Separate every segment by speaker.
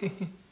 Speaker 1: Hehehe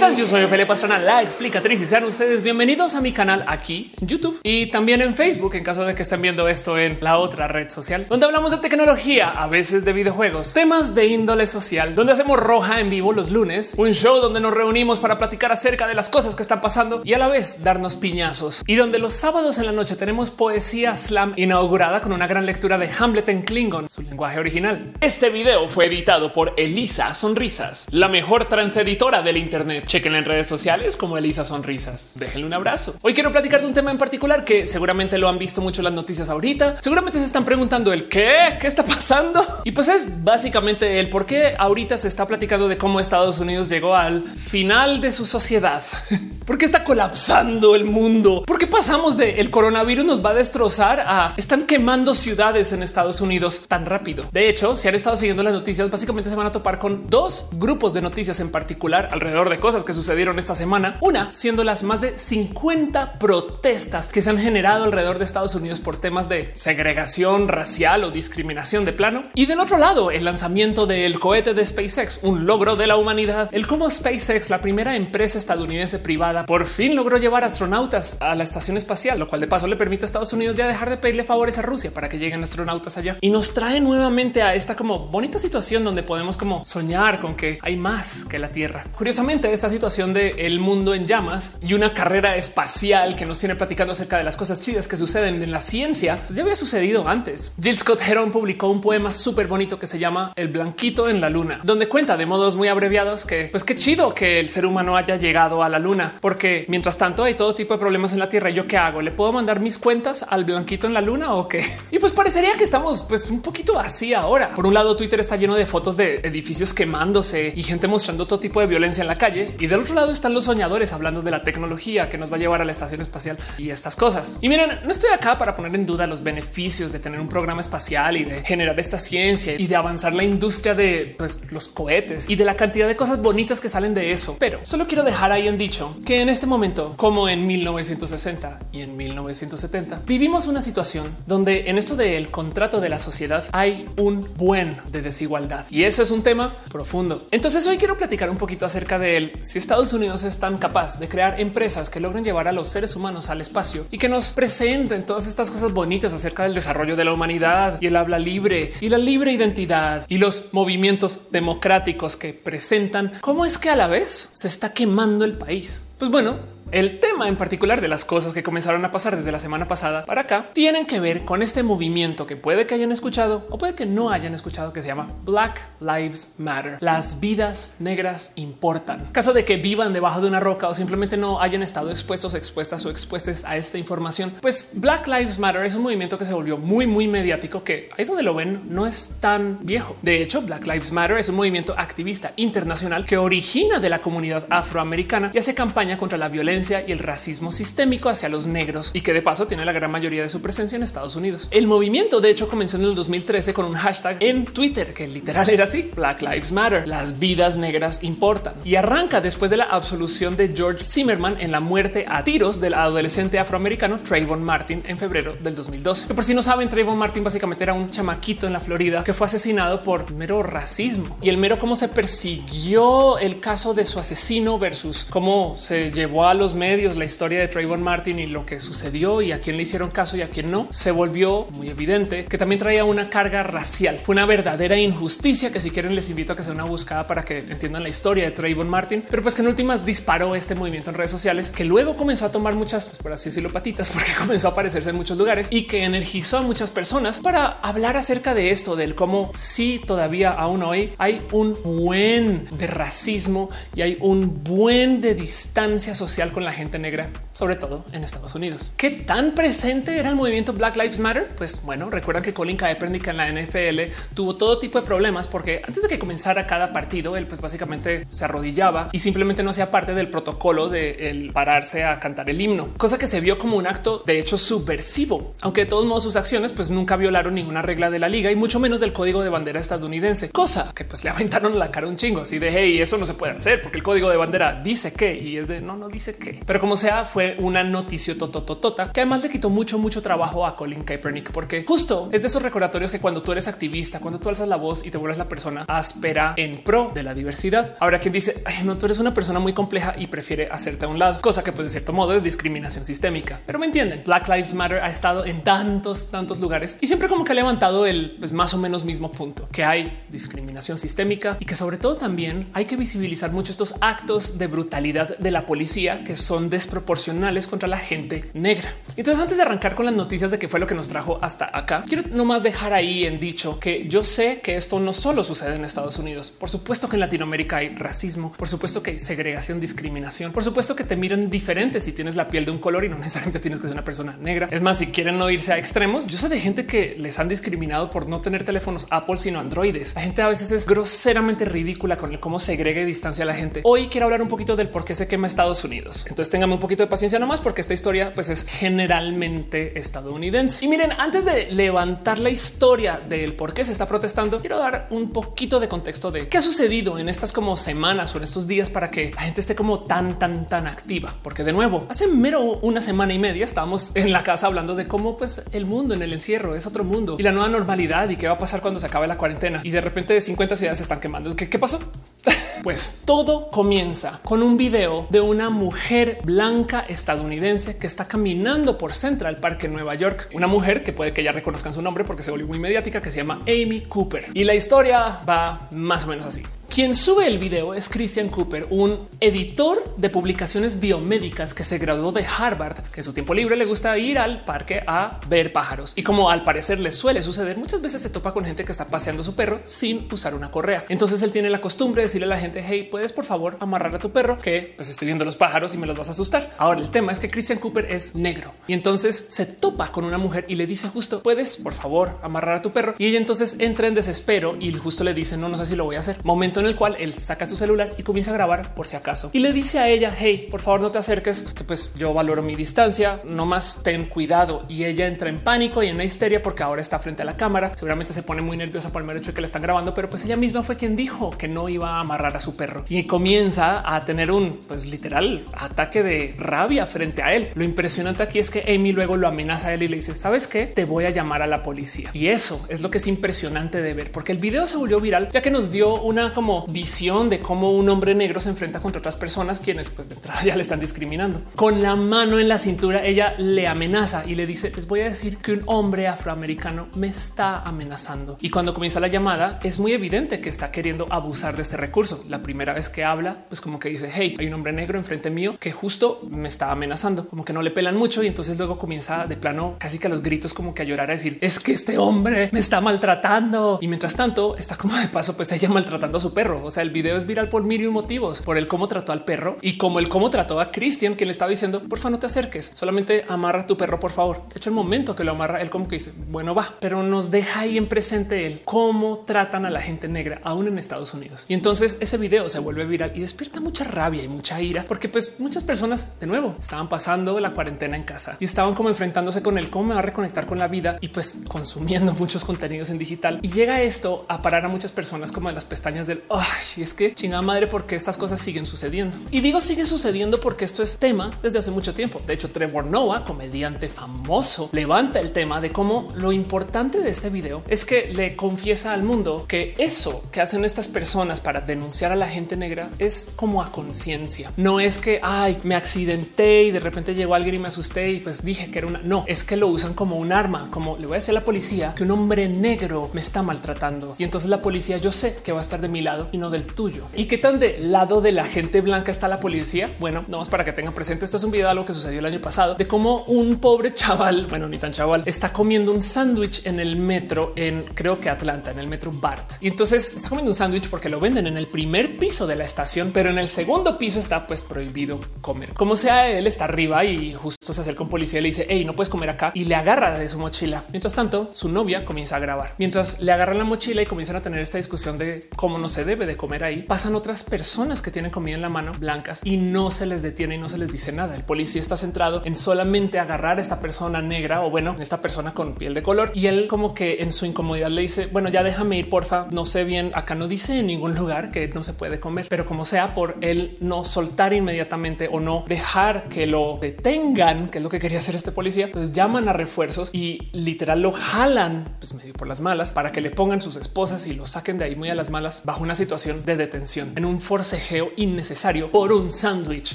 Speaker 1: tal? Yo soy Ophelia Pastrana, la explicatriz y sean ustedes bienvenidos a mi canal aquí en YouTube y también en Facebook en caso de que estén viendo esto en la otra red social donde hablamos de tecnología, a veces de videojuegos, temas de índole social, donde hacemos roja en vivo los lunes, un show donde nos reunimos para platicar acerca de las cosas que están pasando y a la vez darnos piñazos y donde los sábados en la noche tenemos poesía slam inaugurada con una gran lectura de Hamlet en Klingon, su lenguaje original. Este video fue editado por Elisa Sonrisas, la mejor transeditora del Internet Chequen en redes sociales como Elisa Sonrisas. Déjenle un abrazo. Hoy quiero platicar de un tema en particular que seguramente lo han visto mucho las noticias ahorita. Seguramente se están preguntando el qué, qué está pasando. Y pues es básicamente el por qué ahorita se está platicando de cómo Estados Unidos llegó al final de su sociedad. ¿Por qué está colapsando el mundo? ¿Por qué pasamos de el coronavirus nos va a destrozar a están quemando ciudades en Estados Unidos tan rápido? De hecho, si han estado siguiendo las noticias, básicamente se van a topar con dos grupos de noticias en particular alrededor de cosas que sucedieron esta semana. Una siendo las más de 50 protestas que se han generado alrededor de Estados Unidos por temas de segregación racial o discriminación de plano. Y del otro lado, el lanzamiento del cohete de SpaceX, un logro de la humanidad. El cómo SpaceX, la primera empresa estadounidense privada, por fin logró llevar astronautas a la estación espacial, lo cual de paso le permite a Estados Unidos ya dejar de pedirle favores a Rusia para que lleguen astronautas allá. Y nos trae nuevamente a esta como bonita situación donde podemos como soñar con que hay más que la Tierra. Curiosamente, esta situación de el mundo en llamas y una carrera espacial que nos tiene platicando acerca de las cosas chidas que suceden en la ciencia, pues ya había sucedido antes. Jill Scott Heron publicó un poema súper bonito que se llama El Blanquito en la Luna, donde cuenta de modos muy abreviados que pues qué chido que el ser humano haya llegado a la Luna, porque mientras tanto hay todo tipo de problemas en la Tierra. ¿Yo qué hago? ¿Le puedo mandar mis cuentas al Blanquito en la Luna o qué? Y pues parecería que estamos pues un poquito así ahora. Por un lado, Twitter está lleno de fotos de edificios quemándose y gente mostrando todo tipo de violencia en la calle y del otro lado están los soñadores hablando de la tecnología que nos va a llevar a la estación espacial y estas cosas. Y miren, no estoy acá para poner en duda los beneficios de tener un programa espacial y de generar esta ciencia y de avanzar la industria de pues, los cohetes y de la cantidad de cosas bonitas que salen de eso. Pero solo quiero dejar ahí en dicho que en este momento, como en 1960 y en 1970, vivimos una situación donde en esto del contrato de la sociedad hay un buen de desigualdad y eso es un tema profundo. Entonces hoy quiero platicar un poquito acerca del si Estados Unidos es tan capaz de crear empresas que logren llevar a los seres humanos al espacio y que nos presenten todas estas cosas bonitas acerca del desarrollo de la humanidad y el habla libre y la libre identidad y los movimientos democráticos que presentan, ¿cómo es que a la vez se está quemando el país? Pues bueno, el tema en particular de las cosas que comenzaron a pasar desde la semana pasada para acá tienen que ver con este movimiento que puede que hayan escuchado o puede que no hayan escuchado que se llama Black Lives Matter. Las vidas negras importan. Caso de que vivan debajo de una roca o simplemente no hayan estado expuestos, expuestas o expuestas a esta información, pues Black Lives Matter es un movimiento que se volvió muy, muy mediático que ahí donde lo ven no es tan viejo. De hecho, Black Lives Matter es un movimiento activista internacional que origina de la comunidad afroamericana y hace campaña contra la violencia y el racismo sistémico hacia los negros y que de paso tiene la gran mayoría de su presencia en Estados Unidos. El movimiento de hecho comenzó en el 2013 con un hashtag en Twitter que literal era así Black Lives Matter. Las vidas negras importan y arranca después de la absolución de George Zimmerman en la muerte a tiros del adolescente afroamericano Trayvon Martin en febrero del 2012. Que por si no saben, Trayvon Martin básicamente era un chamaquito en la Florida que fue asesinado por mero racismo y el mero cómo se persiguió el caso de su asesino versus cómo se llevó a los medios la historia de Trayvon Martin y lo que sucedió y a quién le hicieron caso y a quién no, se volvió muy evidente que también traía una carga racial. Fue una verdadera injusticia que si quieren les invito a que sea una buscada para que entiendan la historia de Trayvon Martin, pero pues que en últimas disparó este movimiento en redes sociales que luego comenzó a tomar muchas, pues, por así decirlo, patitas porque comenzó a aparecerse en muchos lugares y que energizó a muchas personas para hablar acerca de esto, del cómo si todavía aún hoy hay un buen de racismo y hay un buen de distancia social la gente negra, sobre todo en Estados Unidos. ¿Qué tan presente era el movimiento Black Lives Matter? Pues bueno, recuerdan que Colin Kaepernick en la NFL tuvo todo tipo de problemas porque antes de que comenzara cada partido, él pues básicamente se arrodillaba y simplemente no hacía parte del protocolo de pararse a cantar el himno, cosa que se vio como un acto de hecho subversivo, aunque de todos modos sus acciones pues nunca violaron ninguna regla de la liga y mucho menos del código de bandera estadounidense, cosa que pues le aventaron la cara un chingo así de hey, eso no se puede hacer porque el código de bandera dice que y es de no, no dice Pero como sea, fue una noticia totototota que además le quitó mucho, mucho trabajo a Colin Kaepernick, porque justo es de esos recordatorios que cuando tú eres activista, cuando tú alzas la voz y te vuelves la persona áspera en pro de la diversidad. Ahora quien dice, no, tú eres una persona muy compleja y prefiere hacerte a un lado, cosa que pues de cierto modo es discriminación sistémica. Pero me entienden, Black Lives Matter ha estado en tantos, tantos lugares y siempre como que ha levantado el pues, más o menos mismo punto, que hay discriminación sistémica y que sobre todo también hay que visibilizar mucho estos actos de brutalidad de la policía son desproporcionales contra la gente negra. Entonces antes de arrancar con las noticias de qué fue lo que nos trajo hasta acá, quiero nomás dejar ahí en dicho que yo sé que esto no solo sucede en Estados Unidos. Por supuesto que en Latinoamérica hay racismo, por supuesto que hay segregación, discriminación, por supuesto que te miran diferente si tienes la piel de un color y no necesariamente tienes que ser una persona negra. Es más, si quieren no irse a extremos, yo sé de gente que les han discriminado por no tener teléfonos Apple sino androides. La gente a veces es groseramente ridícula con el cómo segrega y distancia a la gente. Hoy quiero hablar un poquito del por qué se quema Estados Unidos. Entonces ténganme un poquito de paciencia nomás porque esta historia pues es generalmente estadounidense. Y miren, antes de levantar la historia del por qué se está protestando, quiero dar un poquito de contexto de qué ha sucedido en estas como semanas o en estos días para que la gente esté como tan, tan, tan activa. Porque de nuevo, hace mero una semana y media estábamos en la casa hablando de cómo pues el mundo en el encierro es otro mundo y la nueva normalidad y qué va a pasar cuando se acabe la cuarentena. Y de repente de 50 ciudades se están quemando. ¿Qué, qué pasó? Pues todo comienza con un video de una mujer blanca estadounidense que está caminando por Central Park en Nueva York. Una mujer que puede que ya reconozcan su nombre porque se volvió muy mediática que se llama Amy Cooper. Y la historia va más o menos así. Quien sube el video es Christian Cooper, un editor de publicaciones biomédicas que se graduó de Harvard, que en su tiempo libre le gusta ir al parque a ver pájaros. Y como al parecer le suele suceder, muchas veces se topa con gente que está paseando su perro sin usar una correa. Entonces él tiene la costumbre de decirle a la gente, hey, puedes por favor amarrar a tu perro que pues estoy viendo los pájaros y me los vas a asustar. Ahora el tema es que Christian Cooper es negro y entonces se topa con una mujer y le dice justo, puedes por favor amarrar a tu perro. Y ella entonces entra en desespero y justo le dice, no, no sé si lo voy a hacer. Momento en el cual él saca su celular y comienza a grabar por si acaso. Y le dice a ella, hey, por favor no te acerques, que pues yo valoro mi distancia, no más ten cuidado. Y ella entra en pánico y en una histeria porque ahora está frente a la cámara. Seguramente se pone muy nerviosa por el mero hecho de que le están grabando, pero pues ella misma fue quien dijo que no iba a amarrar a su perro y comienza a tener un pues literal ataque de rabia frente a él. Lo impresionante aquí es que Amy luego lo amenaza a él y le dice, sabes qué, te voy a llamar a la policía. Y eso es lo que es impresionante de ver, porque el video se volvió viral ya que nos dio una como visión de cómo un hombre negro se enfrenta contra otras personas quienes pues de entrada ya le están discriminando. Con la mano en la cintura ella le amenaza y le dice les voy a decir que un hombre afroamericano me está amenazando. Y cuando comienza la llamada es muy evidente que está queriendo abusar de este recurso. La primera vez que habla pues como que dice hey hay un hombre negro enfrente mío que justo me está amenazando. Como que no le pelan mucho y entonces luego comienza de plano casi que a los gritos como que a llorar a decir es que este hombre me está maltratando. Y mientras tanto está como de paso pues ella maltratando a su perro. O sea el video es viral por mil motivos, por el cómo trató al perro y como el cómo trató a Christian, que le estaba diciendo, por favor, no te acerques, solamente amarra tu perro, por favor. De hecho, el momento que lo amarra, él como que dice, bueno, va, pero nos deja ahí en presente el cómo tratan a la gente negra, aún en Estados Unidos. Y entonces ese video se vuelve viral y despierta mucha rabia y mucha ira, porque pues muchas personas de nuevo estaban pasando la cuarentena en casa y estaban como enfrentándose con el cómo me va a reconectar con la vida y pues consumiendo muchos contenidos en digital. Y llega esto a parar a muchas personas como en las pestañas del ay, es que chingada madre, porque estas cosas siguen sucediendo. Y digo sigue sucediendo porque esto es tema desde hace mucho tiempo. De hecho, Trevor Noah, comediante famoso, levanta el tema de cómo lo importante de este video es que le confiesa al mundo que eso que hacen estas personas para denunciar a la gente negra es como a conciencia. No es que ay, me accidenté y de repente llegó alguien y me asusté y pues dije que era una. No es que lo usan como un arma, como le voy a decir a la policía que un hombre negro me está maltratando y entonces la policía yo sé que va a estar de mi lado y no del tuyo. ¿Y qué tan de lado de la gente blanca está la policía? Bueno, no para que tengan presente. Esto es un video de algo que sucedió el año pasado de cómo un pobre chaval, bueno, ni tan chaval, está comiendo un sándwich en el metro en creo que Atlanta, en el metro BART. Y entonces está comiendo un sándwich porque lo venden en el primer piso de la estación, pero en el segundo piso está pues prohibido comer. Como sea, él está arriba y justo se acerca un policía y le dice, hey, no puedes comer acá y le agarra de su mochila. Mientras tanto, su novia comienza a grabar mientras le agarran la mochila y comienzan a tener esta discusión de cómo no se debe de comer ahí, pasan otras personas que tienen comida en la mano blancas y no se les detiene y no se les dice nada. El policía está centrado en solamente agarrar a esta persona negra o bueno, esta persona con piel de color y él como que en su incomodidad le dice, bueno, ya déjame ir, porfa, no sé bien, acá no dice en ningún lugar que no se puede comer, pero como sea por él no soltar inmediatamente o no dejar que lo detengan, que es lo que quería hacer este policía, entonces llaman a refuerzos y literal lo jalan pues medio por las malas para que le pongan sus esposas y lo saquen de ahí muy a las malas bajo una situación de detención en un forcejeo innecesario por un sándwich.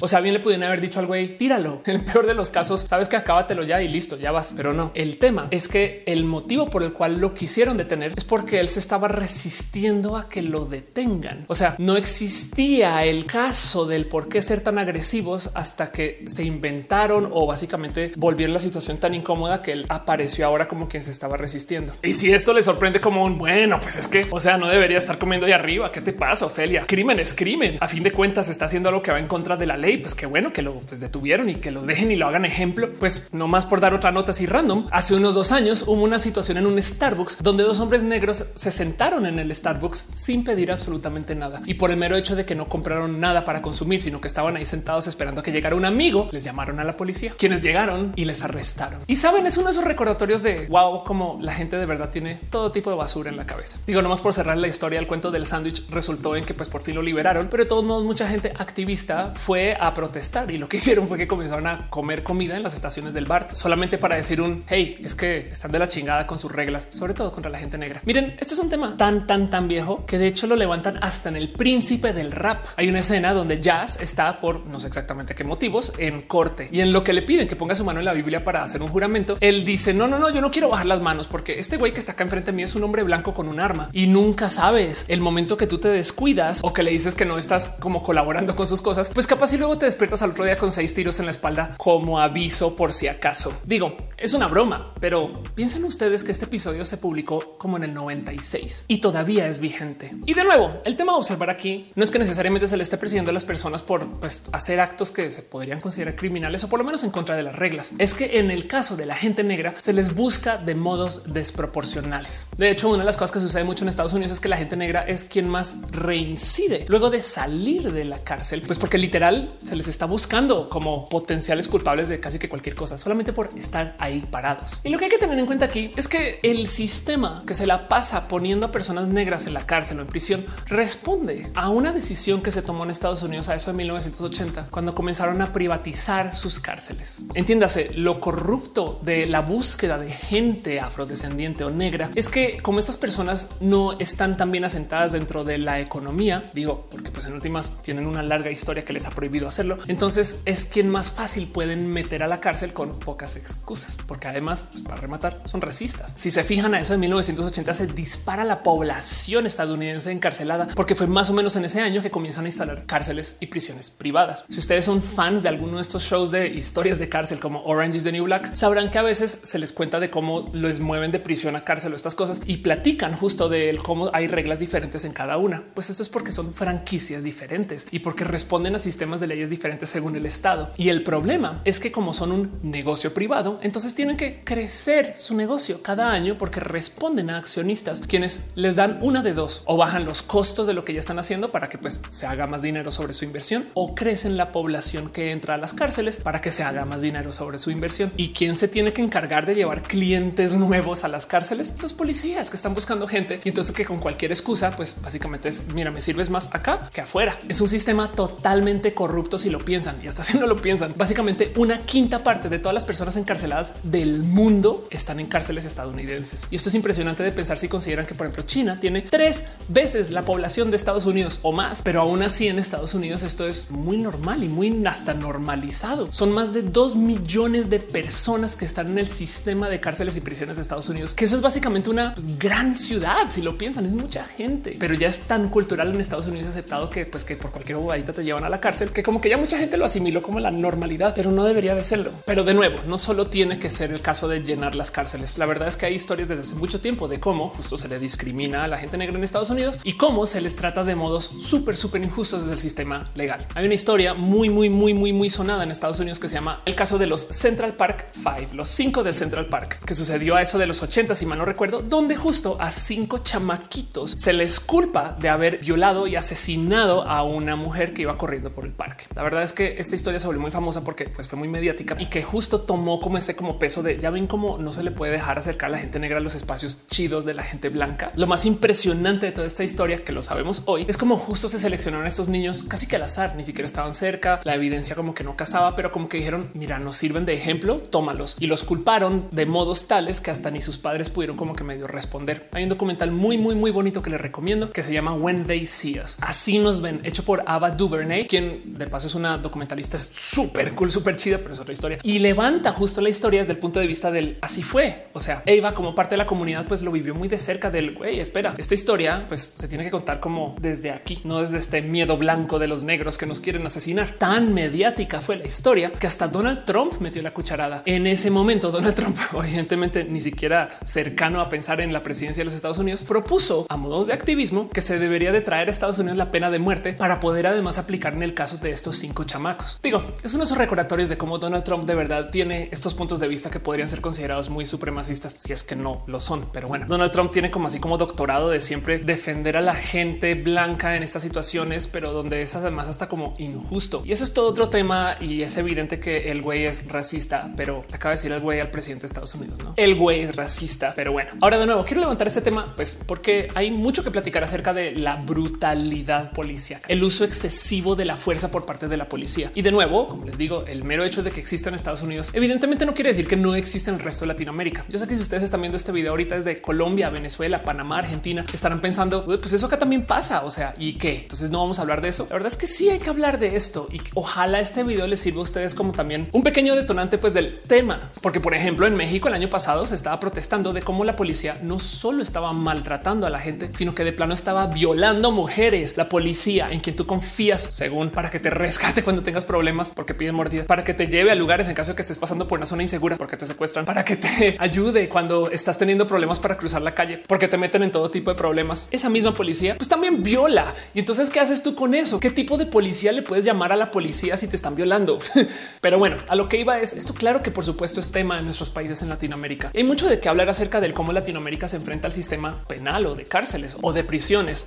Speaker 1: O sea, bien le pudieron haber dicho al güey, tíralo. En el peor de los casos, sabes que acábatelo ya y listo, ya vas. Pero no, el tema es que el motivo por el cual lo quisieron detener es porque él se estaba resistiendo a que lo detengan. O sea, no existía el caso del por qué ser tan agresivos hasta que se inventaron o básicamente volvieron la situación tan incómoda que él apareció ahora como quien se estaba resistiendo. Y si esto le sorprende como un bueno, pues es que, o sea, no debería estar comiendo de arriba. ¿Qué te pasa, Ofelia? Crimen es crimen. A fin de cuentas está haciendo algo que va en contra de la ley. Pues qué bueno que lo pues, detuvieron y que lo dejen y lo hagan ejemplo. Pues no más por dar otra nota así random. Hace unos dos años hubo una situación en un Starbucks donde dos hombres negros se sentaron en el Starbucks sin pedir absolutamente nada. Y por el mero hecho de que no compraron nada para consumir, sino que estaban ahí sentados esperando a que llegara un amigo, les llamaron a la policía, quienes llegaron y les arrestaron. Y saben, es uno de esos recordatorios de wow, como la gente de verdad tiene todo tipo de basura en la cabeza. Digo, nomás por cerrar la historia, el cuento del sándwich resultó en que pues por fin lo liberaron, pero de todos modos mucha gente activista fue a protestar y lo que hicieron fue que comenzaron a comer comida en las estaciones del BART solamente para decir un hey, es que están de la chingada con sus reglas, sobre todo contra la gente negra. Miren, este es un tema tan, tan, tan viejo que de hecho lo levantan hasta en el príncipe del rap. Hay una escena donde Jazz está por no sé exactamente qué motivos en corte y en lo que le piden que ponga su mano en la Biblia para hacer un juramento. Él dice no, no, no, yo no quiero bajar las manos porque este güey que está acá enfrente mío es un hombre blanco con un arma y nunca sabes el momento que tú te descuidas o que le dices que no estás como colaborando con sus cosas, pues capaz y luego te despiertas al otro día con seis tiros en la espalda como aviso por si acaso. Digo, es una broma, pero piensen ustedes que este episodio se publicó como en el 96 y todavía es vigente. Y de nuevo, el tema a observar aquí no es que necesariamente se le esté persiguiendo a las personas por pues, hacer actos que se podrían considerar criminales o por lo menos en contra de las reglas. Es que en el caso de la gente negra se les busca de modos desproporcionales. De hecho, una de las cosas que sucede mucho en Estados Unidos es que la gente negra es quien más reincide luego de salir de la cárcel, pues porque literal se les está buscando como potenciales culpables de casi que cualquier cosa, solamente por estar ahí parados. Y lo que hay que tener en cuenta aquí es que el sistema que se la pasa poniendo a personas negras en la cárcel o en prisión responde a una decisión que se tomó en Estados Unidos a eso de 1980, cuando comenzaron a privatizar sus cárceles. Entiéndase, lo corrupto de la búsqueda de gente afrodescendiente o negra es que como estas personas no están tan bien asentadas dentro de la economía, digo, porque pues en últimas tienen una larga historia que les ha prohibido hacerlo, entonces es quien más fácil pueden meter a la cárcel con pocas excusas, porque además, pues, para rematar, son racistas. Si se fijan a eso en 1980 se dispara la población estadounidense encarcelada, porque fue más o menos en ese año que comienzan a instalar cárceles y prisiones privadas. Si ustedes son fans de alguno de estos shows de historias de cárcel como Orange is the New Black, sabrán que a veces se les cuenta de cómo les mueven de prisión a cárcel o estas cosas y platican justo de cómo hay reglas diferentes en cada una. Pues esto es porque son franquicias diferentes y porque responden a sistemas de leyes diferentes según el estado. Y el problema es que como son un negocio privado, entonces tienen que crecer su negocio cada año porque responden a accionistas quienes les dan una de dos o bajan los costos de lo que ya están haciendo para que pues se haga más dinero sobre su inversión o crecen la población que entra a las cárceles para que se haga más dinero sobre su inversión. ¿Y quién se tiene que encargar de llevar clientes nuevos a las cárceles? Los policías que están buscando gente y entonces que con cualquier excusa, pues es mira, me sirves más acá que afuera. Es un sistema totalmente corrupto si lo piensan y hasta si no lo piensan. Básicamente una quinta parte de todas las personas encarceladas del mundo están en cárceles estadounidenses. Y esto es impresionante de pensar si consideran que, por ejemplo, China tiene tres veces la población de Estados Unidos o más, pero aún así en Estados Unidos esto es muy normal y muy hasta normalizado. Son más de dos millones de personas que están en el sistema de cárceles y prisiones de Estados Unidos, que eso es básicamente una pues, gran ciudad. Si lo piensan, es mucha gente, pero ya es tan cultural en Estados Unidos aceptado que, pues, que por cualquier bobadita te llevan a la cárcel, que como que ya mucha gente lo asimiló como la normalidad, pero no debería de serlo. Pero de nuevo, no solo tiene que ser el caso de llenar las cárceles. La verdad es que hay historias desde hace mucho tiempo de cómo justo se le discrimina a la gente negra en Estados Unidos y cómo se les trata de modos súper, súper injustos desde el sistema legal. Hay una historia muy, muy, muy, muy, muy sonada en Estados Unidos que se llama el caso de los Central Park Five, los cinco del Central Park, que sucedió a eso de los 80, si mal no recuerdo, donde justo a cinco chamaquitos se les culpa de haber violado y asesinado a una mujer que iba corriendo por el parque. La verdad es que esta historia se volvió muy famosa porque pues, fue muy mediática y que justo tomó como este como peso de ya ven cómo no se le puede dejar acercar a la gente negra a los espacios chidos de la gente blanca. Lo más impresionante de toda esta historia que lo sabemos hoy es como justo se seleccionaron estos niños casi que al azar, ni siquiera estaban cerca. La evidencia como que no casaba, pero como que dijeron mira, nos sirven de ejemplo, tómalos y los culparon de modos tales que hasta ni sus padres pudieron como que medio responder. Hay un documental muy, muy, muy bonito que les recomiendo que se llama When They See Us. Así nos ven, hecho por Ava DuVernay, quien de paso es una documentalista súper cool, súper chida, pero es otra historia y levanta justo la historia desde el punto de vista del así fue. O sea, Eva como parte de la comunidad, pues lo vivió muy de cerca del güey. Espera, esta historia pues se tiene que contar como desde aquí, no desde este miedo blanco de los negros que nos quieren asesinar. Tan mediática fue la historia que hasta Donald Trump metió la cucharada. En ese momento, Donald Trump, evidentemente ni siquiera cercano a pensar en la presidencia de los Estados Unidos, propuso a modos de activismo que se debería de traer a Estados Unidos la pena de muerte para poder además aplicar en el caso de estos cinco chamacos. Digo, es uno de esos recordatorios de cómo Donald Trump de verdad tiene estos puntos de vista que podrían ser considerados muy supremacistas, si es que no lo son. Pero bueno, Donald Trump tiene como así como doctorado de siempre defender a la gente blanca en estas situaciones, pero donde es además hasta como injusto. Y eso es todo otro tema y es evidente que el güey es racista, pero acaba de decir el güey al presidente de Estados Unidos, ¿no? El güey es racista, pero bueno. Ahora de nuevo, quiero levantar este tema, pues porque hay mucho que platicar acerca de la brutalidad policíaca, el uso excesivo de la fuerza por parte de la policía. Y de nuevo, como les digo, el mero hecho de que exista en Estados Unidos, evidentemente no quiere decir que no exista en el resto de Latinoamérica. Yo sé que si ustedes están viendo este video ahorita desde Colombia, Venezuela, Panamá, Argentina, estarán pensando, pues eso acá también pasa. O sea, ¿y qué? Entonces no vamos a hablar de eso. La verdad es que sí hay que hablar de esto y ojalá este video les sirva a ustedes como también un pequeño detonante pues del tema. Porque por ejemplo en México el año pasado se estaba protestando de cómo la policía no solo estaba maltratando a la gente, sino que de plano estaba violando mujeres. La policía en quien tú confías según para que te rescate cuando tengas problemas porque piden mordidas, para que te lleve a lugares en caso de que estés pasando por una zona insegura porque te secuestran, para que te ayude cuando estás teniendo problemas para cruzar la calle, porque te meten en todo tipo de problemas. Esa misma policía pues también viola. Y entonces, ¿qué haces tú con eso? ¿Qué tipo de policía le puedes llamar a la policía si te están violando? Pero bueno, a lo que iba es esto. Claro que por supuesto es tema en nuestros países en Latinoamérica. Hay mucho de qué hablar acerca del cómo Latinoamérica se enfrenta al sistema penal o de cárceles o de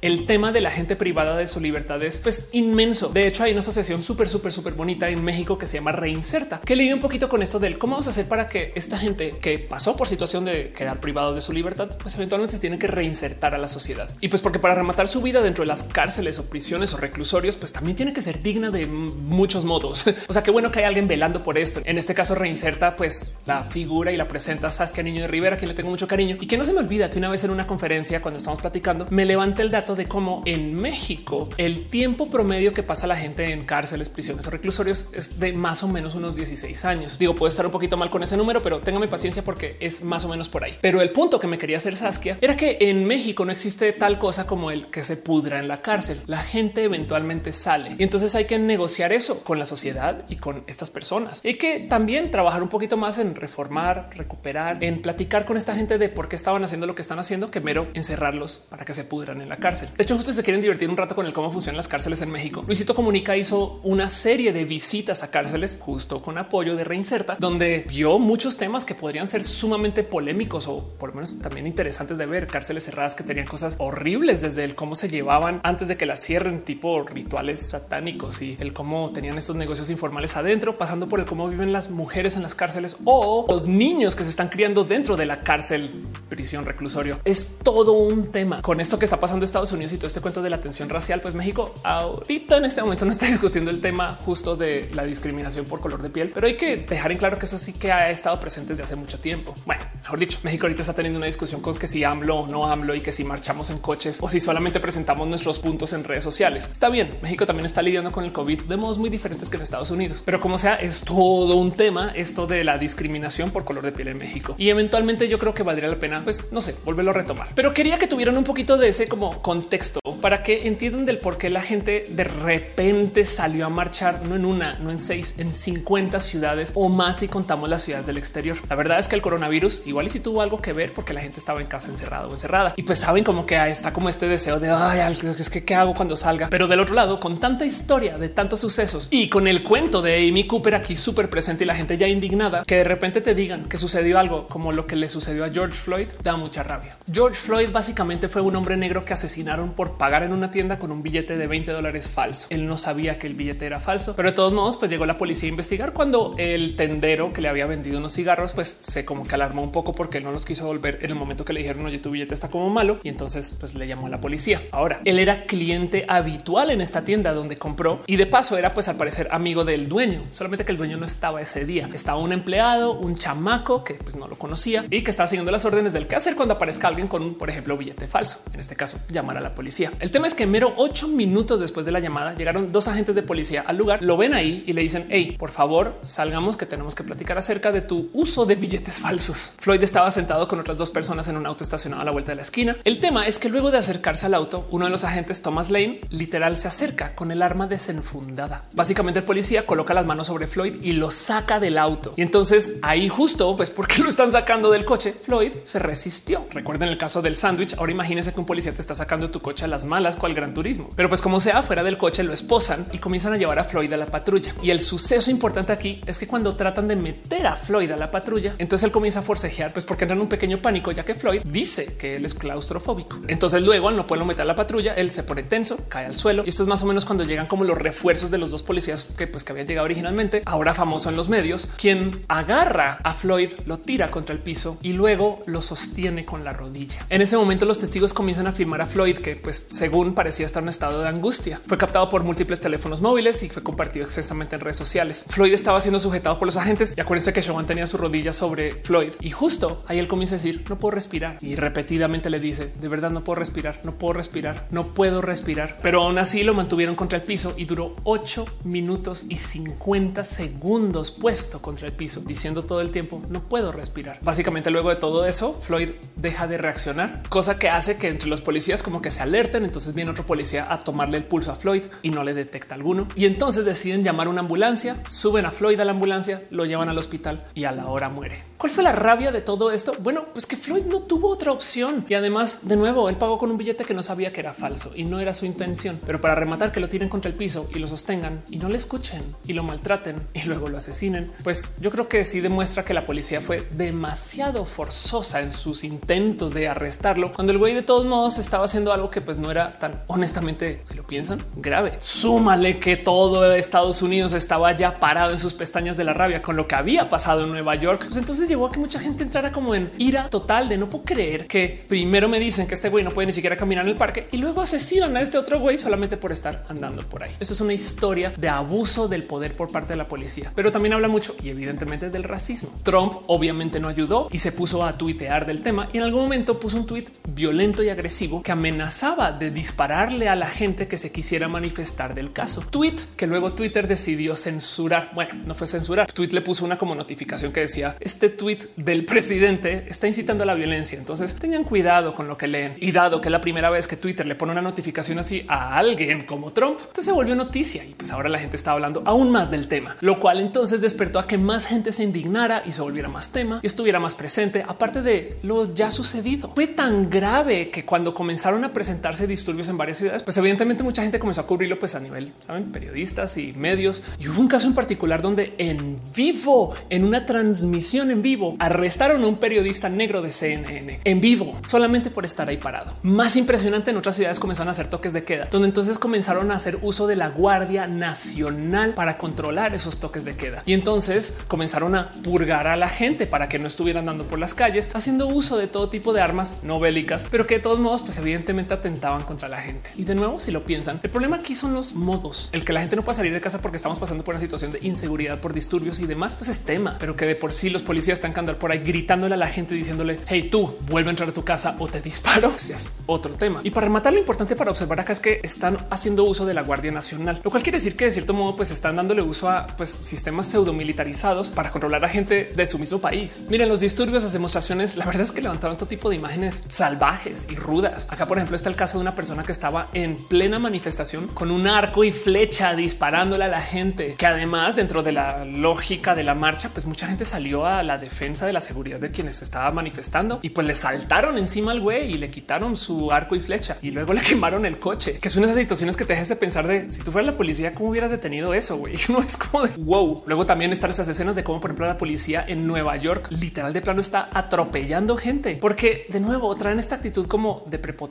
Speaker 1: El tema de la gente privada de su libertad es pues inmenso. De hecho, hay una asociación súper, súper, súper bonita en México que se llama Reinserta, que leí un poquito con esto del cómo vamos a hacer para que esta gente que pasó por situación de quedar privados de su libertad, pues eventualmente se tienen que reinsertar a la sociedad. Y pues porque para rematar su vida dentro de las cárceles o prisiones o reclusorios, pues también tiene que ser digna de muchos modos. o sea, qué bueno que hay alguien velando por esto. En este caso, reinserta pues la figura y la presenta Saskia Niño de Rivera, quien le tengo mucho cariño y que no se me olvida que una vez en una conferencia, cuando estamos platicando, me levanté el dato de cómo en México el tiempo promedio que pasa la gente en cárceles, prisiones o reclusorios es de más o menos unos 16 años. Digo, puede estar un poquito mal con ese número, pero téngame paciencia porque es más o menos por ahí. Pero el punto que me quería hacer Saskia era que en México no existe tal cosa como el que se pudra en la cárcel. La gente eventualmente sale y entonces hay que negociar eso con la sociedad y con estas personas. Y que también trabajar un poquito más en reformar, recuperar, en platicar con esta gente de por qué estaban haciendo lo que están haciendo, que mero encerrarlos para que se pudran en la cárcel. De hecho, justo se quieren divertir un rato con el cómo funcionan las cárceles en México. Luisito Comunica hizo una serie de visitas a cárceles justo con apoyo de Reinserta, donde vio muchos temas que podrían ser sumamente polémicos o por lo menos también interesantes de ver. Cárceles cerradas que tenían cosas horribles desde el cómo se llevaban antes de que las cierren, tipo rituales satánicos y el cómo tenían estos negocios informales adentro, pasando por el cómo viven las mujeres en las cárceles o los niños que se están criando dentro de la cárcel, prisión, reclusorio. Es todo un tema con esto que está pasando en Estados Unidos y todo este cuento de la tensión racial. Pues México ahorita en este momento no está discutiendo el tema justo de la discriminación por color de piel, pero hay que dejar en claro que eso sí que ha estado presente desde hace mucho tiempo. Bueno, mejor dicho, México ahorita está teniendo una discusión con que si AMLO o no AMLO y que si marchamos en coches o si solamente presentamos nuestros puntos en redes sociales. Está bien, México también está lidiando con el COVID de modos muy diferentes que en Estados Unidos, pero como sea, es todo un tema esto de la discriminación por color de piel en México y eventualmente yo creo que valdría la pena, pues no sé, volverlo a retomar. Pero quería que tuvieran un poquito de ese como contexto para que entiendan del por qué la gente de repente salió a marchar, no en una, no en seis, en 50 ciudades o más si contamos las ciudades del exterior. La verdad es que el coronavirus igual y si tuvo algo que ver porque la gente estaba en casa encerrada o encerrada y pues saben como que está como este deseo de ay, es que qué hago cuando salga. Pero del otro lado, con tanta historia de tantos sucesos y con el cuento de Amy Cooper aquí súper presente y la gente ya indignada que de repente te digan que sucedió algo como lo que le sucedió a George Floyd, da mucha rabia. George Floyd básicamente fue un hombre negro que asesinaron por pagar en una tienda con un billete de 20 dólares falso. Él no sabía que el billete era falso, pero de todos modos, pues llegó la policía a investigar cuando el tendero que le había vendido unos cigarros, pues se como que alarmó un poco porque él no los quiso volver en el momento que le dijeron, oye, tu billete está como malo. Y entonces pues le llamó a la policía. Ahora, él era cliente habitual en esta tienda donde compró y de paso era pues al parecer amigo del dueño, solamente que el dueño no estaba ese día. Estaba un empleado, un chamaco que pues no lo conocía y que estaba siguiendo las órdenes del qué hacer cuando aparezca alguien con un, por ejemplo, billete falso. En este caso, llamar a la policía. El tema es que mero ocho minutos después de la llamada llegaron dos agentes de policía al lugar, lo ven ahí y le dicen, hey, por favor, salgamos que tenemos que platicar acerca de tu uso de billetes falsos. Floyd estaba sentado con otras dos personas en un auto estacionado a la vuelta de la esquina. El tema es que luego de acercarse al auto, uno de los agentes, Thomas Lane, literal se acerca con el arma desenfundada. Básicamente el policía coloca las manos sobre Floyd y lo saca del auto. Y entonces ahí justo, pues porque lo están sacando del coche, Floyd se resistió. Recuerden el caso del sándwich. Ahora imagínense que un policía te está sacando tu coche a las malas cual gran turismo. Pero pues como sea, fuera del coche lo esposan y comienzan a llevar a Floyd a la patrulla. Y el suceso importante aquí es que cuando tratan de meter a Floyd a la patrulla, entonces él comienza a forcejear, pues porque entra en un pequeño pánico, ya que Floyd dice que él es claustrofóbico. Entonces luego no poderlo meter a la patrulla, él se pone tenso, cae al suelo. Y esto es más o menos cuando llegan como los refuerzos de los dos policías que pues habían llegado originalmente, ahora famoso en los medios, quien agarra a Floyd, lo tira contra el piso y luego lo sostiene con la rodilla. En ese momento los testigos comienzan a afirmar a Floyd que pues según parecía estar en un estado de angustia. Fue captado por múltiples teléfonos móviles y fue compartido extensamente en redes sociales. Floyd estaba siendo sujetado por los agentes y acuérdense que Chauvin tenía su rodilla sobre Floyd y justo ahí él comienza a decir no puedo respirar y repetidamente le dice de verdad no puedo respirar, no puedo respirar, no puedo respirar. Pero aún así lo mantuvieron contra el piso y duró 8 minutos y 50 segundos puesto contra el piso diciendo todo el tiempo no puedo respirar. Básicamente luego de todo eso Floyd deja de reaccionar, cosa que hace que entre los policías como que se alerten. Entonces viene otro policía a tomarle el pulso a Floyd y no le detecta alguno. Y entonces deciden llamar una ambulancia, suben a Floyd a la ambulancia, lo llevan al hospital y a la hora muere. ¿Cuál fue la rabia de todo esto? Bueno, pues que Floyd no tuvo otra opción y además de nuevo él pagó con un billete que no sabía que era falso y no era su intención, pero para rematar que lo tiren contra el piso y lo sostengan y no le escuchen y lo maltraten y luego lo asesinen, pues yo creo que sí demuestra que la policía fue demasiado forzosa en sus intentos de arrestarlo cuando el güey de todos modos estaba haciendo algo que pues no era tan honestamente, si lo piensan, grave. Súmale que todo Estados Unidos estaba ya parado en sus pestañas de la rabia con lo que había pasado en Nueva York. Pues entonces llevó a que mucha gente entrara como en ira total de no puedo creer que primero me dicen que este güey no puede ni siquiera caminar en el parque y luego asesinan a este otro güey solamente por estar andando por ahí. Esto es una historia de abuso del poder por parte de la policía, pero también habla mucho y evidentemente del racismo. Trump obviamente no ayudó y se puso a tuitear del tema y en algún momento puso un tuit violento y agresivo que amenazaba de dispararle a la gente que se quisiera manifestar del caso. Tweet que luego Twitter decidió censurar. Bueno, no fue censurar. Tweet le puso una como notificación que decía este tweet del presidente está incitando a la violencia. Entonces tengan cuidado con lo que leen. Y dado que la primera vez que Twitter le pone una notificación así a alguien como Trump, entonces se volvió noticia y pues ahora la gente está hablando aún más del tema, lo cual entonces despertó a que más gente se indignara y se volviera más tema y estuviera más presente. Aparte de lo ya sucedido, fue tan grave que cuando comenzaron a presentarse disturbios en varias ciudades, pues evidentemente mucha gente comenzó a cubrirlo pues a nivel, saben, periodistas y medios. Y hubo un caso en particular donde en vivo, en una transmisión en vivo, arrestaron a un periodista negro de CNN en vivo solamente por estar ahí parado. Más impresionante en otras ciudades comenzaron a hacer toques de queda, donde entonces comenzaron a hacer uso de la Guardia Nacional para controlar esos toques de queda. Y entonces comenzaron a purgar a la gente para que no estuvieran dando por las calles, haciendo uso de todo tipo de armas no bélicas, pero que de todos modos, pues atentaban contra la gente. Y de nuevo, si lo piensan, el problema aquí son los modos. El que la gente no pueda salir de casa porque estamos pasando por una situación de inseguridad por disturbios y demás, pues es tema, pero que de por sí los policías están que andar por ahí gritándole a la gente diciéndole hey tú vuelve a entrar a tu casa o te disparo. Es otro tema. Y para rematar, lo importante para observar acá es que están haciendo uso de la Guardia Nacional, lo cual quiere decir que de cierto modo pues están dándole uso a pues, sistemas pseudo militarizados para controlar a gente de su mismo país. Miren los disturbios, las demostraciones, la verdad es que levantaron todo tipo de imágenes salvajes y rudas. Acá, por ejemplo, está el caso de una persona que estaba en plena manifestación con un arco y flecha disparándole a la gente, que además dentro de la lógica de la marcha, pues mucha gente salió a la defensa de la seguridad de quienes estaba manifestando y pues le saltaron encima al güey y le quitaron su arco y flecha y luego le quemaron el coche, que de esas situaciones que te dejas de pensar de si tú fueras la policía, cómo hubieras detenido eso? Güey, no es como de wow. Luego también están esas escenas de cómo, por ejemplo, la policía en Nueva York literal de plano está atropellando gente porque de nuevo traen esta actitud como de prepotencia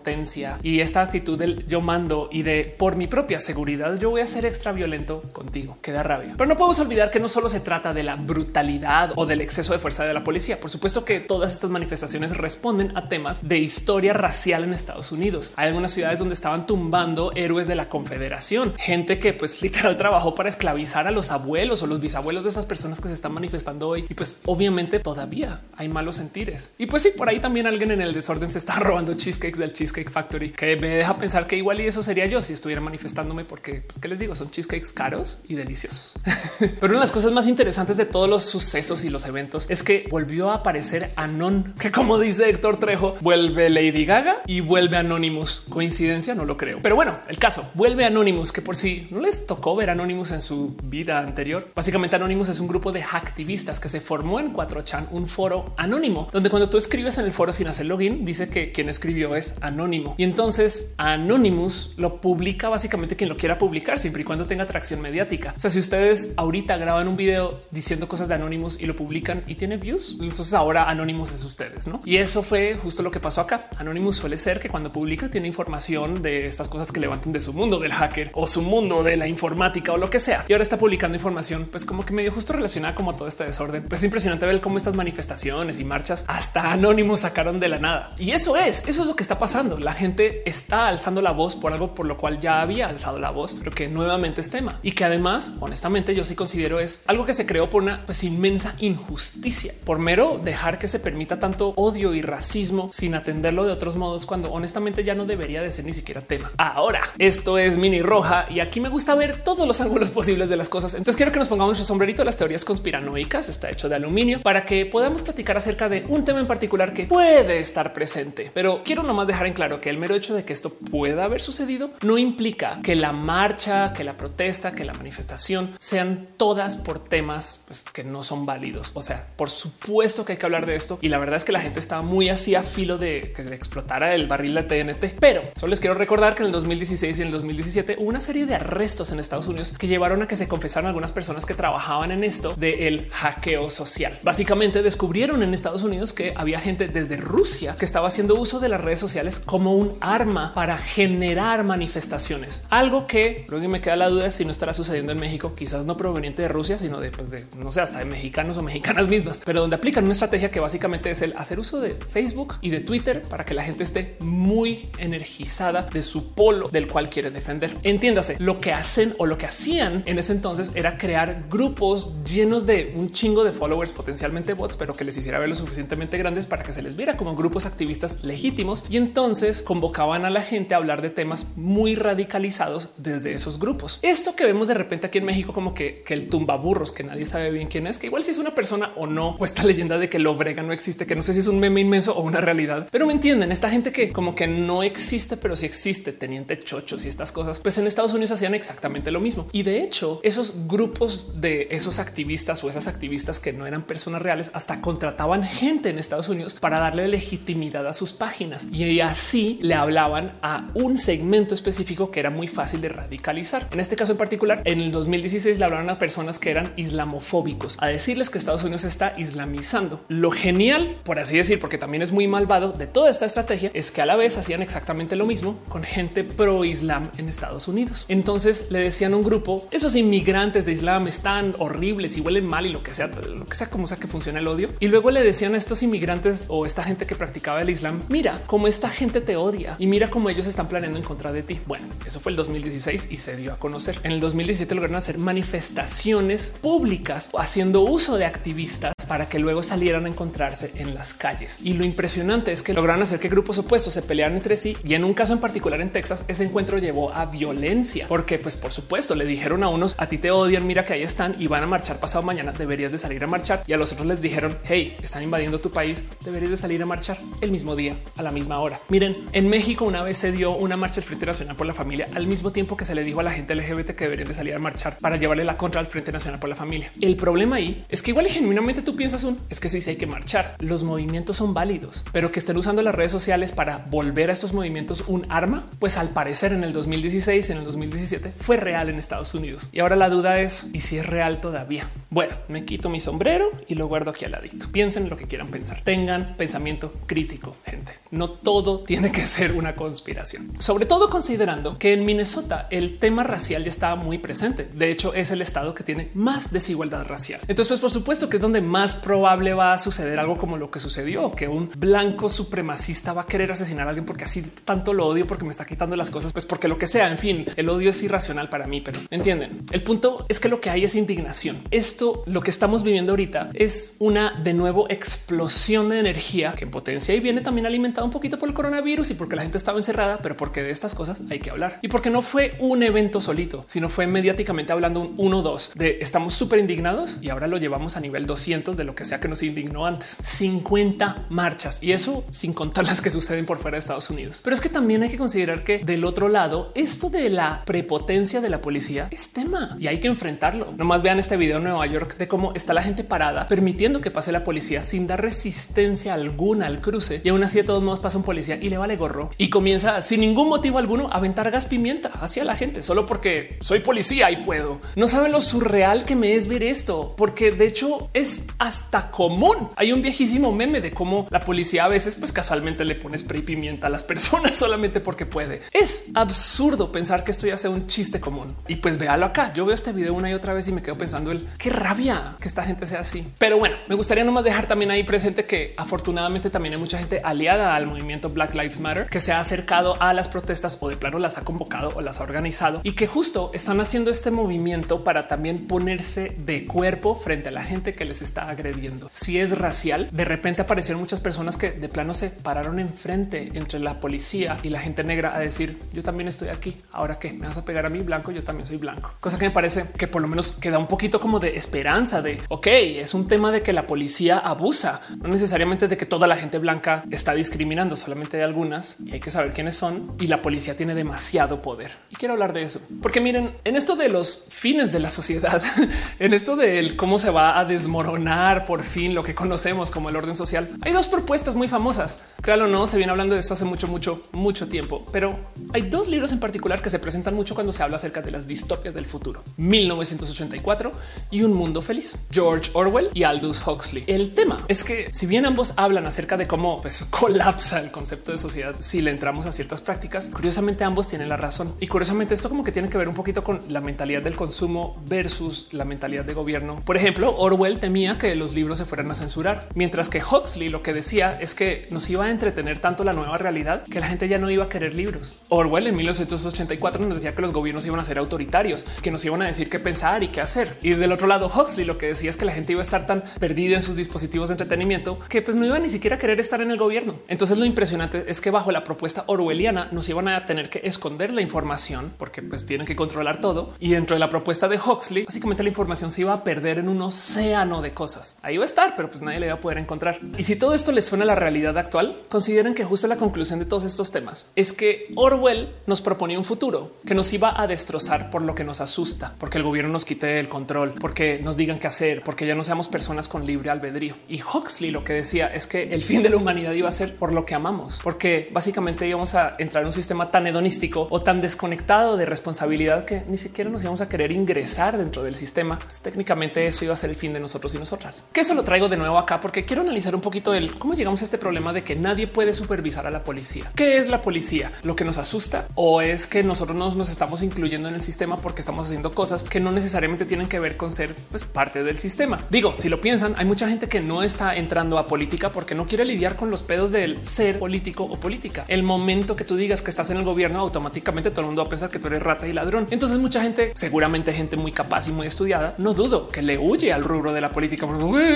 Speaker 1: y esta actitud del yo mando y de por mi propia seguridad yo voy a ser extra violento contigo. Queda rabia. Pero no podemos olvidar que no solo se trata de la brutalidad o del exceso de fuerza de la policía. Por supuesto que todas estas manifestaciones responden a temas de historia racial en Estados Unidos. Hay algunas ciudades donde estaban tumbando héroes de la Confederación, gente que pues literal trabajó para esclavizar a los abuelos o los bisabuelos de esas personas que se están manifestando hoy. Y pues obviamente todavía hay malos sentires. Y pues sí, por ahí también alguien en el desorden se está robando cheesecakes del Cheesecake Factory, que me deja pensar que igual y eso sería yo si estuviera manifestándome, porque pues qué les digo, son cheesecakes caros y deliciosos. Pero una de las cosas más interesantes de todos los sucesos y los eventos es que volvió a aparecer Anon, que como dice Héctor Trejo, vuelve Lady Gaga y vuelve Anonymous. Coincidencia, no lo creo. Pero bueno, el caso vuelve Anonymous, que por si no les tocó ver Anonymous en su vida anterior. Básicamente Anonymous es un grupo de hacktivistas que se formó en 4chan, un foro anónimo, donde cuando tú escribes en el foro sin hacer login, dice que quien escribió es anónimo. Y entonces Anonymous lo publica básicamente quien lo quiera publicar, siempre y cuando tenga atracción mediática. O sea, si ustedes ahorita graban un video diciendo cosas de Anonymous y lo publican y tiene views, entonces ahora Anonymous es ustedes, ¿no? Y eso fue justo lo que pasó acá. Anonymous suele ser que cuando publica tiene información de estas cosas que levantan de su mundo del hacker o su mundo de la informática o lo que sea. Y ahora está publicando información, pues como que medio justo relacionada como todo este desorden. Pues es impresionante ver cómo estas manifestaciones y marchas hasta Anonymous sacaron de la nada. Y eso es, eso es lo que está pasando. La gente está alzando la voz por algo por lo cual ya había alzado la voz, pero que nuevamente es tema y que además, honestamente, yo sí considero es algo que se creó por una pues, inmensa injusticia, por mero dejar que se permita tanto odio y racismo sin atenderlo de otros modos, cuando honestamente ya no debería de ser ni siquiera tema. Ahora, esto es mini roja y aquí me gusta ver todos los ángulos posibles de las cosas. Entonces quiero que nos pongamos nuestro sombrerito. Las teorías conspiranoicas está hecho de aluminio para que podamos platicar acerca de un tema en particular que puede estar presente. Pero quiero nomás dejar en claro que el mero hecho de que esto pueda haber sucedido no implica que la marcha, que la protesta, que la manifestación sean todas por temas pues, que no son válidos. O sea, por supuesto que hay que hablar de esto y la verdad es que la gente estaba muy así a filo de que explotara el barril de TNT. Pero solo les quiero recordar que en el 2016 y en el 2017 hubo una serie de arrestos en Estados Unidos que llevaron a que se confesaran algunas personas que trabajaban en esto del hackeo social. Básicamente descubrieron en Estados Unidos que había gente desde Rusia que estaba haciendo uso de las redes sociales como un arma para generar manifestaciones. Algo que luego me queda la duda si no estará sucediendo en México, quizás no proveniente de Rusia, sino de, pues de no sé, hasta de mexicanos o mexicanas mismas, pero donde aplican una estrategia que básicamente es el hacer uso de Facebook y de Twitter para que la gente esté muy energizada de su polo del cual quiere defender. Entiéndase, lo que hacen o lo que hacían en ese entonces era crear grupos llenos de un chingo de followers, potencialmente bots, pero que les hiciera ver lo suficientemente grandes para que se les viera como grupos activistas legítimos y entonces convocaban a la gente a hablar de temas muy radicalizados desde esos grupos. Esto que vemos de repente aquí en México como que, que el tumbaburros, que nadie sabe bien quién es, que igual si es una persona o no, o esta leyenda de que lo brega no existe, que no sé si es un meme inmenso o una realidad, pero me entienden, esta gente que como que no existe, pero sí existe, teniente chochos y estas cosas, pues en Estados Unidos hacían exactamente lo mismo. Y de hecho, esos grupos de esos activistas o esas activistas que no eran personas reales hasta contrataban gente en Estados Unidos para darle legitimidad a sus páginas y así le hablaban a un segmento específico que era muy fácil de radicalizar. En este caso en particular, en el 2016 le hablaron a personas que eran islamofóbicos, a decirles que Estados Unidos está islamizando. Lo genial, por así decir, porque también es muy malvado de toda esta estrategia, es que a la vez hacían exactamente lo mismo con gente pro Islam en Estados Unidos. Entonces le decían a un grupo, esos inmigrantes de Islam están horribles y huelen mal y lo que sea, lo que sea como sea que funcione el odio. Y luego le decían a estos inmigrantes o esta gente que practicaba el Islam, mira cómo esta gente te odia y mira cómo ellos están planeando en contra de ti. Bueno, eso fue el 2016 y se dio a conocer. En el 2017 lograron hacer manifestaciones públicas haciendo uso de activistas para que luego salieran a encontrarse en las calles. Y lo impresionante es que lograron hacer que grupos opuestos se pelearan entre sí. Y en un caso en particular en Texas, ese encuentro llevó a violencia, porque pues por supuesto le dijeron a unos a ti te odian, mira que ahí están y van a marchar pasado mañana, deberías de salir a marchar. Y a los otros les dijeron, hey, están invadiendo tu país, deberías de salir a marchar el mismo día, a la misma hora. Miren, en México una vez se dio una marcha del Frente Nacional por la Familia al mismo tiempo que se le dijo a la gente LGBT que deberían de salir a marchar para llevarle la contra al Frente Nacional por la Familia. El problema ahí es que igual y genuinamente tú piensas un es que sí, sí hay que marchar. Los movimientos son válidos, pero que estén usando las redes sociales para volver a estos movimientos un arma, pues al parecer en el 2016, en el 2017 fue real en Estados Unidos. Y ahora la duda es, ¿y si es real todavía? Bueno, me quito mi sombrero y lo guardo aquí al ladito. Piensen lo que quieran pensar. Tengan pensamiento crítico, gente. No todo tiene que ser una conspiración. Sobre todo considerando que en Minnesota el tema racial ya estaba muy presente. De hecho, es el estado que tiene más desigualdad racial. Entonces, pues por supuesto que es donde más probable va a suceder algo como lo que sucedió, que un blanco supremacista va a querer asesinar a alguien porque así tanto lo odio porque me está quitando las cosas, pues porque lo que sea, en fin, el odio es irracional para mí, pero entienden. El punto es que lo que hay es indignación. Esto, lo que estamos viviendo ahorita es una de nuevo explosión de energía que en potencia y viene también alimentado un poquito por el coronavirus y porque la gente estaba encerrada, pero porque de estas cosas hay que hablar y porque no fue un evento solito, sino fue mediáticamente hablando un 1 2 de estamos súper indignados y ahora lo llevamos a nivel 200 de lo que sea que nos indignó antes. 50 marchas y eso sin contar las que suceden por fuera de Estados Unidos. Pero es que también hay que considerar que del otro lado, esto de la prepotencia de la policía es tema y hay que enfrentarlo. Nomás vean este video en Nueva York de cómo está la gente parada permitiendo que pase la policía sin dar resistencia alguna al cruce y aún así de todos modos pasa un policía y le vale gorro y comienza sin ningún motivo alguno a aventar gas pimienta hacia la gente solo porque soy policía y puedo. No saben lo surreal que me es ver esto, porque de hecho es hasta común. Hay un viejísimo meme de cómo la policía a veces pues casualmente le pone spray pimienta a las personas solamente porque puede. Es absurdo pensar que esto ya sea un chiste común. Y pues véalo acá. Yo veo este video una y otra vez y me quedo pensando el qué rabia que esta gente sea así. Pero bueno, me gustaría nomás dejar también ahí presente que afortunadamente también hay mucha gente aliada al movimiento Black Lives Matter que se ha acercado a las protestas o de plano las ha convocado o las ha organizado y que justo están haciendo este movimiento para también ponerse de cuerpo frente a la gente que les está agrediendo. Si es racial, de repente aparecieron muchas personas que de plano se pararon enfrente entre la policía y la gente negra a decir yo también estoy aquí. Ahora que me vas a pegar a mí blanco, yo también soy blanco. Cosa que me parece que por lo menos queda un poquito como de esperanza de ok, es un tema de que la policía abusa, no necesariamente de que toda la gente blanca está discriminando, solamente de algunas y hay que saber quiénes son. Y la policía tiene demasiado poder. Y quiero hablar de eso porque miren, en esto de los fines de la sociedad, en esto de cómo se va a desmoronar por fin lo que conocemos como el orden social, hay dos propuestas muy famosas. Créalo o no, se viene hablando de esto hace mucho, mucho, mucho tiempo, pero hay dos libros en particular que se presentan mucho cuando se habla acerca de las distopias del futuro. 1984 y Un Mundo Feliz. George Orwell y Aldous Huxley. El tema es que si bien ambos hablan acerca de cómo pues, colapsa el concepto de sociedad si le entramos a ciertas prácticas, curiosamente ambos tienen la razón. Y curiosamente esto como que tiene que ver un poquito con la mentalidad del consumo versus la mentalidad de gobierno. Por ejemplo, Orwell temía que los libros se fueran a censurar, mientras que Huxley lo que decía es que nos iba a entretener tanto la nueva realidad que la gente ya no iba a querer libros. Orwell en 1984 nos decía que los gobiernos iban a ser autoritarios, que nos iban a decir qué pensar y qué hacer. Y del otro lado, Huxley lo que decía es que la gente iba a estar tan perdida en sus dispositivos de entretenimiento que pues no iba ni siquiera a querer estar en el gobierno. Entonces lo impresionante es que bajo la propuesta orwelliana nos iban a tener que esconder la información porque pues tienen que controlar todo. Y dentro de la propuesta de Huxley, básicamente la información se iba a perder en un océano de cosas. Ahí va a estar, pero pues nadie le iba a poder encontrar. Y si todo esto les suena a la realidad actual, consideren que justo la conclusión de todos estos temas es que Orwell nos proponía un futuro que nos iba a destrozar por lo que nos asusta, porque el gobierno nos quite el control, porque nos digan qué hacer, porque ya no seamos personas con libre albedrío. Y Huxley lo que decía es que el fin de la humanidad iba a ser por lo que amamos, porque básicamente íbamos a entrar en un sistema tan hedonístico o tan desconectado de responsabilidad que ni siquiera nos íbamos a querer ingresar dentro del sistema. Técnicamente eso iba a ser el fin de nosotros y nosotras. Que eso lo traigo de nuevo acá porque quiero analizar un poquito el cómo llegamos a este problema de que nadie puede supervisar a la policía. ¿Qué es la policía? ¿Lo que nos asusta o es que nosotros nos, nos estamos incluyendo en el sistema porque estamos haciendo cosas que no necesariamente tienen que ver con ser pues, parte del sistema? Digo, si lo piensan, hay mucha gente que no está entrando a política porque no quiere lidiar con los pedos del ser político o política. El momento que tú digas que estás en el gobierno, automáticamente todo el mundo va a pensar que tú eres rata y ladrón. Entonces mucha gente, seguramente gente muy capaz y muy estudiada, no dudo que le huye al rubro de la política.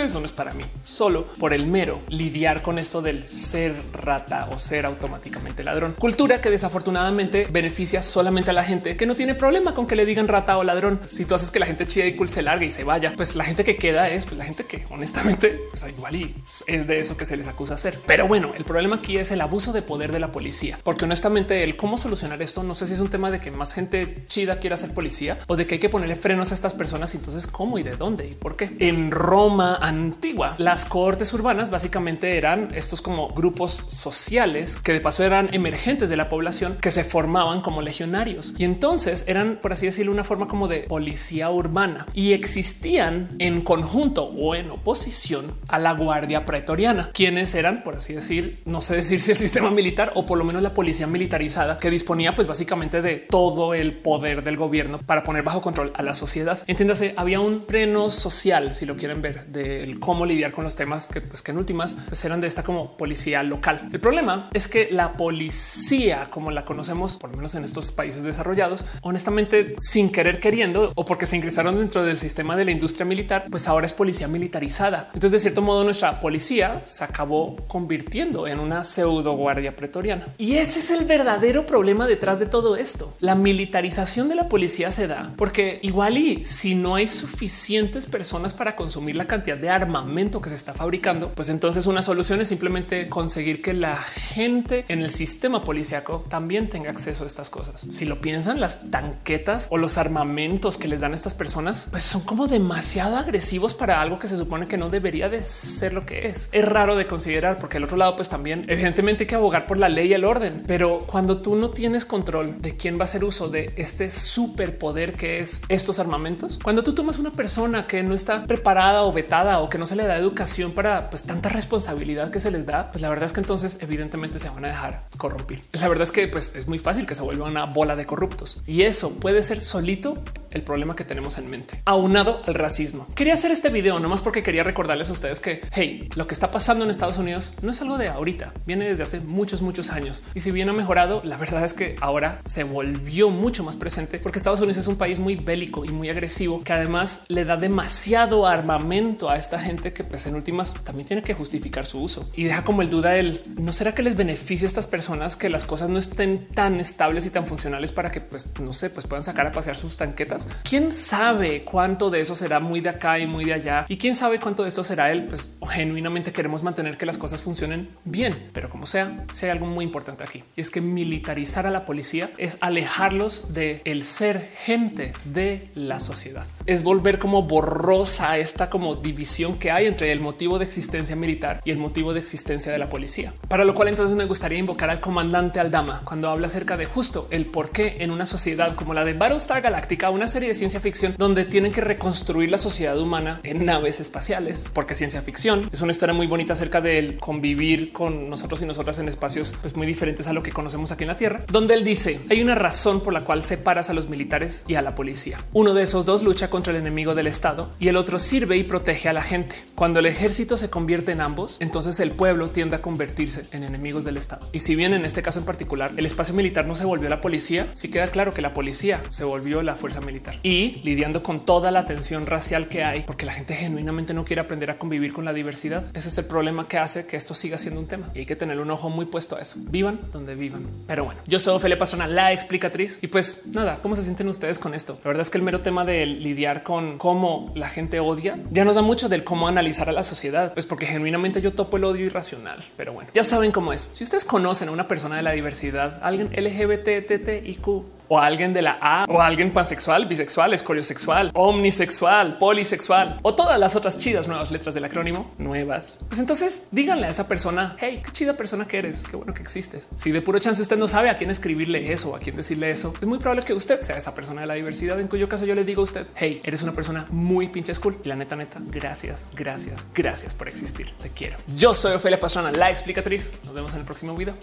Speaker 1: Eso no es para mí, solo por el mero lidiar con esto del ser rata o ser automáticamente ladrón. Cultura que desafortunadamente beneficia solamente a la gente que no tiene problema con que le digan rata o ladrón. Si tú haces que la gente chida y cool se largue y se vaya, pues la gente que queda es pues, la gente que honestamente pues, igual y es de eso que se les acusa hacer. Pero bueno, el problema aquí es el abuso de poder de la policía, porque honestamente el cómo solucionar esto no sé si es un tema de que más gente chida quiera ser policía o de que hay que ponerle frenos a estas personas. Entonces, cómo y de dónde y por qué? En Roma antigua, las cohortes urbanas básicamente eran estos como grupos sociales que de paso eran emergentes de la población que se formaban como legionarios y entonces eran, por así decirlo, una forma como de policía urbana y existía existían en conjunto o en oposición a la Guardia Pretoriana, quienes eran, por así decir, no sé decir si el sistema militar o por lo menos la policía militarizada que disponía pues básicamente de todo el poder del gobierno para poner bajo control a la sociedad. Entiéndase, había un freno social, si lo quieren ver, del cómo lidiar con los temas que, pues, que en últimas pues, eran de esta como policía local. El problema es que la policía, como la conocemos, por lo menos en estos países desarrollados, honestamente, sin querer queriendo o porque se ingresaron dentro del sistema de la industria militar, pues ahora es policía militarizada. Entonces, de cierto modo, nuestra policía se acabó convirtiendo en una pseudo guardia pretoriana. Y ese es el verdadero problema detrás de todo esto. La militarización de la policía se da porque igual y si no hay suficientes personas para consumir la cantidad de armamento que se está fabricando, pues entonces una solución es simplemente conseguir que la gente en el sistema policíaco también tenga acceso a estas cosas. Si lo piensan, las tanquetas o los armamentos que les dan a estas personas, pues son como demasiado agresivos para algo que se supone que no debería de ser lo que es. Es raro de considerar porque el otro lado, pues también evidentemente hay que abogar por la ley y el orden, pero cuando tú no tienes control de quién va a hacer uso de este superpoder que es estos armamentos, cuando tú tomas una persona que no está preparada o vetada o que no se le da educación para pues tanta responsabilidad que se les da, pues la verdad es que entonces evidentemente se van a dejar corrompir. La verdad es que pues es muy fácil que se vuelva una bola de corruptos y eso puede ser solito el problema que tenemos en mente, aunado al racismo. Quería hacer este video nomás porque quería recordarles a ustedes que hey, lo que está pasando en Estados Unidos no es algo de ahorita, viene desde hace muchos, muchos años y si bien ha mejorado, la verdad es que ahora se volvió mucho más presente porque Estados Unidos es un país muy bélico y muy agresivo que además le da demasiado armamento a esta gente que pues en últimas también tiene que justificar su uso y deja como el duda el no será que les beneficie a estas personas que las cosas no estén tan estables y tan funcionales para que pues no sé, pues puedan sacar a pasear sus tanquetas. Quién sabe cuánto de eso será muy de acá y muy de allá y quién sabe cuánto de esto será él. Pues genuinamente queremos mantener que las cosas funcionen bien, pero como sea, si hay algo muy importante aquí y es que militarizar a la policía es alejarlos de el ser gente de la sociedad, es volver como borrosa esta como división que hay entre el motivo de existencia militar y el motivo de existencia de la policía. Para lo cual entonces me gustaría invocar al comandante Aldama cuando habla acerca de justo el por qué en una sociedad como la de Battlestar Galactica, una serie de ciencia ficción donde tienen que reconstruir la sociedad humana en naves espaciales, porque ciencia ficción es una historia muy bonita acerca del convivir con nosotros y nosotras en espacios pues, muy diferentes a lo que conocemos aquí en la Tierra, donde él dice hay una razón por la cual separas a los militares y a la policía. Uno de esos dos lucha contra el enemigo del Estado y el otro sirve y protege a la gente. Cuando el ejército se convierte en ambos, entonces el pueblo tiende a convertirse en enemigos del Estado. Y si bien en este caso en particular el espacio militar no se volvió la policía, sí queda claro que la policía se volvió la fuerza militar y lidiando con toda la tensión racial que hay, porque la gente genuinamente no quiere aprender a convivir con la diversidad. Ese es el problema que hace que esto siga siendo un tema y hay que tener un ojo muy puesto a eso. Vivan donde vivan. Pero bueno, yo soy Ophelia Pastrana, la explicatriz y pues nada, ¿cómo se sienten ustedes con esto? La verdad es que el mero tema de lidiar con cómo la gente odia ya nos da mucho del cómo analizar a la sociedad, pues porque genuinamente yo topo el odio irracional. Pero bueno, ya saben cómo es. Si ustedes conocen a una persona de la diversidad, alguien LGBT, TTIQ, o alguien de la A o alguien pansexual, bisexual, escoriosexual, omnisexual, polisexual o todas las otras chidas nuevas letras del acrónimo nuevas. Pues entonces díganle a esa persona, hey, qué chida persona que eres, qué bueno que existes. Si de puro chance usted no sabe a quién escribirle eso o a quién decirle eso, es muy probable que usted sea esa persona de la diversidad, en cuyo caso yo le digo a usted, hey, eres una persona muy pinche cool. Y la neta, neta, gracias, gracias, gracias por existir. Te quiero. Yo soy Ofelia Pastrana, la explicatriz. Nos vemos en el próximo video.